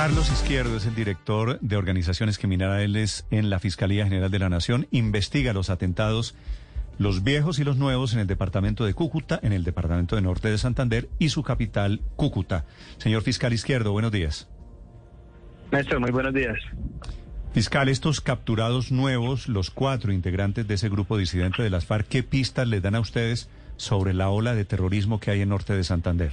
Carlos Izquierdo es el director de organizaciones criminales en la Fiscalía General de la Nación. Investiga los atentados, los viejos y los nuevos en el departamento de Cúcuta, en el departamento de Norte de Santander y su capital, Cúcuta. Señor fiscal Izquierdo, buenos días. Néstor, muy buenos días. Fiscal, estos capturados nuevos, los cuatro integrantes de ese grupo disidente de las FARC, ¿qué pistas les dan a ustedes sobre la ola de terrorismo que hay en norte de Santander?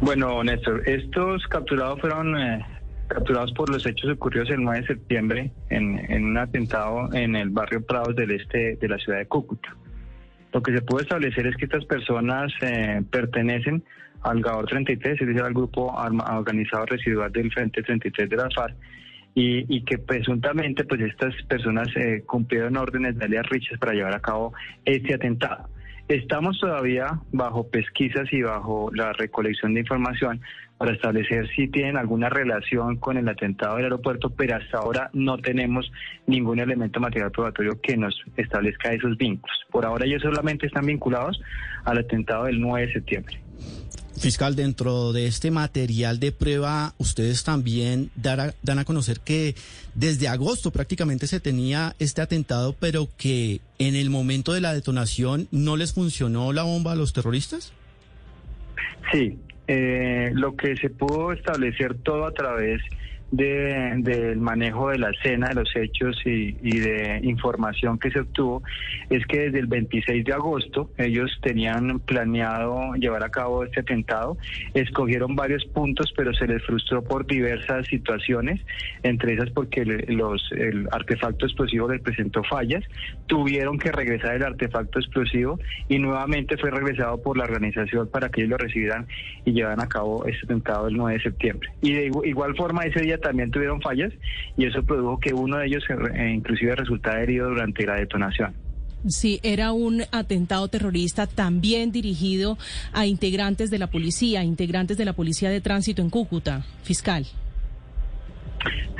Bueno, Néstor, estos capturados fueron eh, capturados por los hechos ocurridos el 9 de septiembre en, en, un atentado en el barrio Prados del este de la ciudad de Cúcuta. Lo que se pudo establecer es que estas personas eh, pertenecen al GAOR 33, es decir, al grupo organizado residual del Frente 33 de la FARC, y, que presuntamente pues estas personas eh, cumplieron órdenes de alias Riches para llevar a cabo este atentado. Estamos todavía bajo pesquisas y bajo la recolección de información para establecer si tienen alguna relación con el atentado del aeropuerto, pero hasta ahora no tenemos ningún elemento material probatorio que nos establezca esos vínculos. Por ahora ellos solamente están vinculados al atentado del 9 de septiembre. Fiscal, dentro de este material de prueba, ustedes también dan a, conocer que desde agosto prácticamente se tenía este atentado, pero que en el momento de la detonación no les funcionó la bomba a los terroristas. Sí, eh, lo que se pudo establecer todo a través de, del manejo de la escena, de los hechos y, y, de información que se obtuvo, es que desde el 26 de agosto ellos tenían planeado llevar a cabo este atentado, escogieron varios puntos, pero se les frustró por diversas situaciones, entre esas porque los, el artefacto explosivo les presentó fallas, tuvieron que regresar el artefacto explosivo y nuevamente fue regresado por la organización para que ellos lo recibieran y llevaran a cabo este atentado el 9 de septiembre. Y de igual forma ese día también tuvieron fallas y eso produjo que uno de ellos eh, inclusive resultara herido durante la detonación. Sí, era un atentado terrorista también dirigido a integrantes de la policía, integrantes de la policía de tránsito en Cúcuta, fiscal.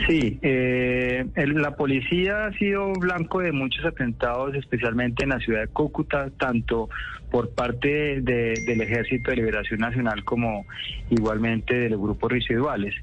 Sí, eh, el, la policía ha sido blanco de muchos atentados, especialmente en la ciudad de Cúcuta, tanto por parte de, del Ejército de Liberación Nacional como igualmente de los grupos residuales.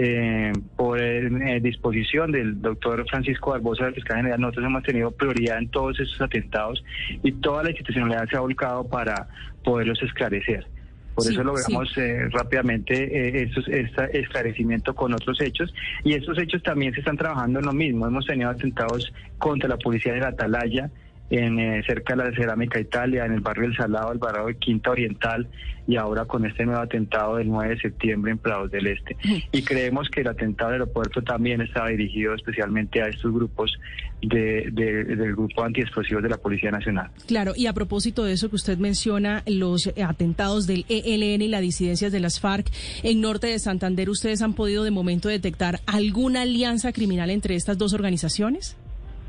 Eh, por eh, disposición del doctor Francisco Barbosa, del fiscal general, nosotros hemos tenido prioridad en todos esos atentados y toda la institucionalidad se ha volcado para poderlos esclarecer. Por sí, eso logramos sí. eh, rápidamente eh, estos, este esclarecimiento con otros hechos y estos hechos también se están trabajando en lo mismo. Hemos tenido atentados contra la policía de la Atalaya, en eh, cerca de la Cerámica Italia, en el barrio El Salado, el barrio de Quinta Oriental y ahora con este nuevo atentado del 9 de septiembre en Prados del Este. Y creemos que el atentado del aeropuerto también estaba dirigido especialmente a estos grupos de, de, del grupo antiexplosivos de la Policía Nacional. Claro, y a propósito de eso que usted menciona, los atentados del ELN y las disidencias de las FARC en norte de Santander, ¿ustedes han podido de momento detectar alguna alianza criminal entre estas dos organizaciones?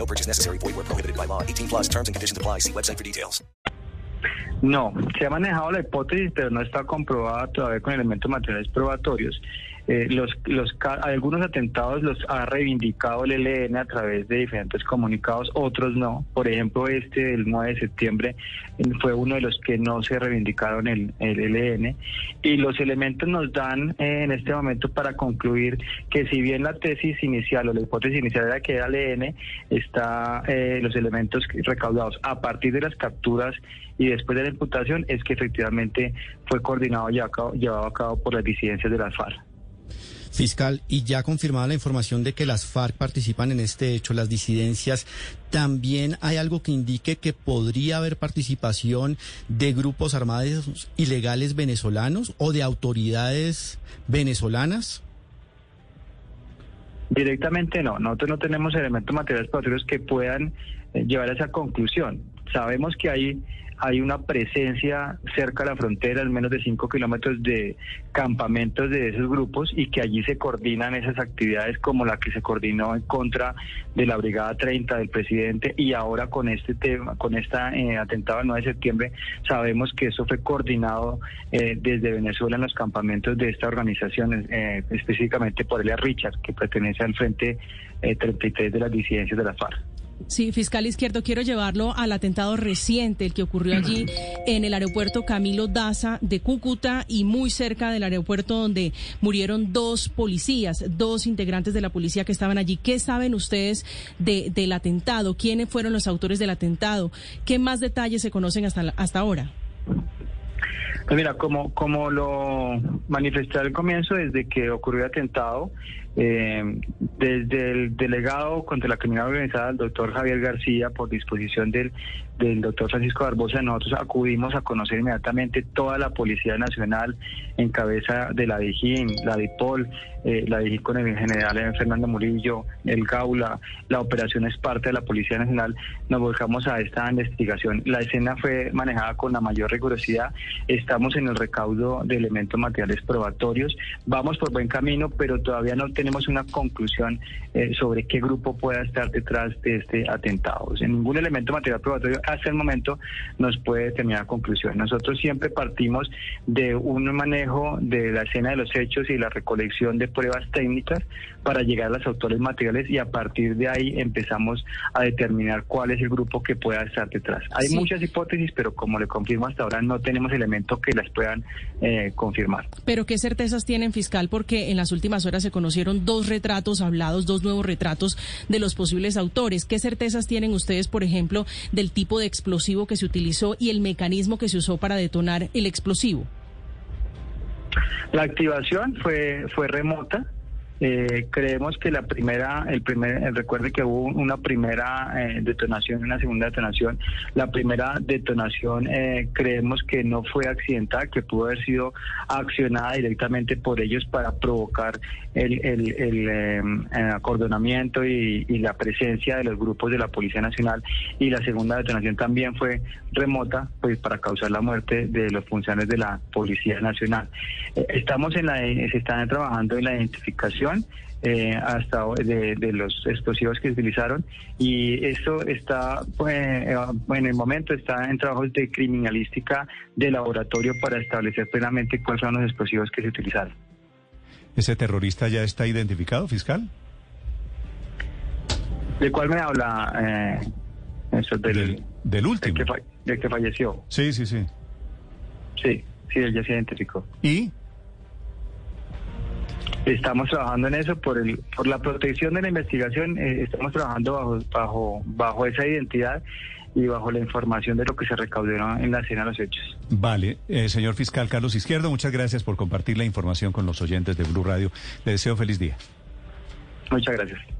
No purchase necessary. Void where prohibited by law. 18 plus terms and conditions apply. See website for details. No, se ha manejado la hipótesis, pero no está comprobada todavía con elementos materiales probatorios. Eh, los, los, algunos atentados los ha reivindicado el ELN a través de diferentes comunicados, otros no. Por ejemplo, este del 9 de septiembre fue uno de los que no se reivindicaron el, el ELN. Y los elementos nos dan eh, en este momento para concluir que si bien la tesis inicial o la hipótesis inicial era que era el ELN, está eh, los elementos recaudados a partir de las capturas y después de la imputación es que efectivamente fue coordinado y llevado a cabo por las disidencias de las FARC. Fiscal, y ya confirmada la información de que las FARC participan en este hecho, las disidencias, ¿también hay algo que indique que podría haber participación de grupos armados ilegales venezolanos o de autoridades venezolanas? Directamente no, nosotros no tenemos elementos materiales probatorios que puedan eh, llevar a esa conclusión. Sabemos que hay hay una presencia cerca de la frontera, al menos de 5 kilómetros de campamentos de esos grupos y que allí se coordinan esas actividades como la que se coordinó en contra de la Brigada 30 del presidente y ahora con este tema, con esta eh, atentado del 9 de septiembre, sabemos que eso fue coordinado eh, desde Venezuela en los campamentos de esta organización, eh, específicamente por Elia Richard, que pertenece al Frente 33 de las disidencias de la FARC. Sí, fiscal izquierdo, quiero llevarlo al atentado reciente, el que ocurrió allí en el aeropuerto Camilo Daza de Cúcuta y muy cerca del aeropuerto donde murieron dos policías, dos integrantes de la policía que estaban allí. ¿Qué saben ustedes de, del atentado? ¿Quiénes fueron los autores del atentado? ¿Qué más detalles se conocen hasta, hasta ahora? Pues mira, como, como lo manifesté al comienzo, desde que ocurrió el atentado, eh, desde el delegado contra la criminalidad organizada, el doctor Javier García, por disposición del, del doctor Francisco Barbosa, nosotros acudimos a conocer inmediatamente toda la Policía Nacional en cabeza de la DIGIN, la DIPOL, eh, la DIGIN con el general Fernando Murillo, el Gaula, la operación es parte de la Policía Nacional, nos volcamos a esta investigación. La escena fue manejada con la mayor rigurosidad, estamos en el recaudo de elementos materiales probatorios, vamos por buen camino, pero todavía no tenemos una conclusión eh, sobre qué grupo pueda estar detrás de este atentado. En ningún elemento material probatorio hasta el momento nos puede determinar conclusión. Nosotros siempre partimos de un manejo de la escena de los hechos y la recolección de pruebas técnicas para llegar a los autores materiales y a partir de ahí empezamos a determinar cuál es el grupo que pueda estar detrás. Hay muchas hipótesis, pero como le confirmo hasta ahora no tenemos elementos que las puedan eh, confirmar. Pero ¿qué certezas tienen, fiscal? Porque en las últimas horas se conocieron dos retratos hablados, dos nuevos retratos de los posibles autores. ¿Qué certezas tienen ustedes, por ejemplo, del tipo de explosivo que se utilizó y el mecanismo que se usó para detonar el explosivo? La activación fue, fue remota. Eh, creemos que la primera, el primer, eh, recuerde que hubo una primera eh, detonación y una segunda detonación. La primera detonación creemos que no fue accidental, que pudo haber sido accionada directamente por ellos para provocar el, el, acordonamiento y, y, la presencia de los grupos de la Policía Nacional. Y la segunda detonación también fue remota, pues para causar la muerte de los funcionarios de la Policía Nacional. estamos en la, se están trabajando en la identificación eh, hasta de, de, los explosivos que se utilizaron y esto está pues, eh, en el momento está en trabajos de criminalística de laboratorio para establecer plenamente cuáles son los explosivos que se utilizaron. ¿Ese terrorista ya está identificado, fiscal? ¿De cuál me habla? Eh, eso, del, del, último. Del que, del que falleció. Sí, sí, sí. Sí, sí, él ya se identificó. ¿Y? Estamos trabajando en eso por el por la protección de la investigación. Eh, estamos trabajando bajo bajo bajo esa identidad y bajo la información de lo que se recaudó en la escena de los hechos. Vale, eh, señor fiscal Carlos Izquierdo, muchas gracias por compartir la información con los oyentes de Blue Radio. Le deseo feliz día. Muchas gracias.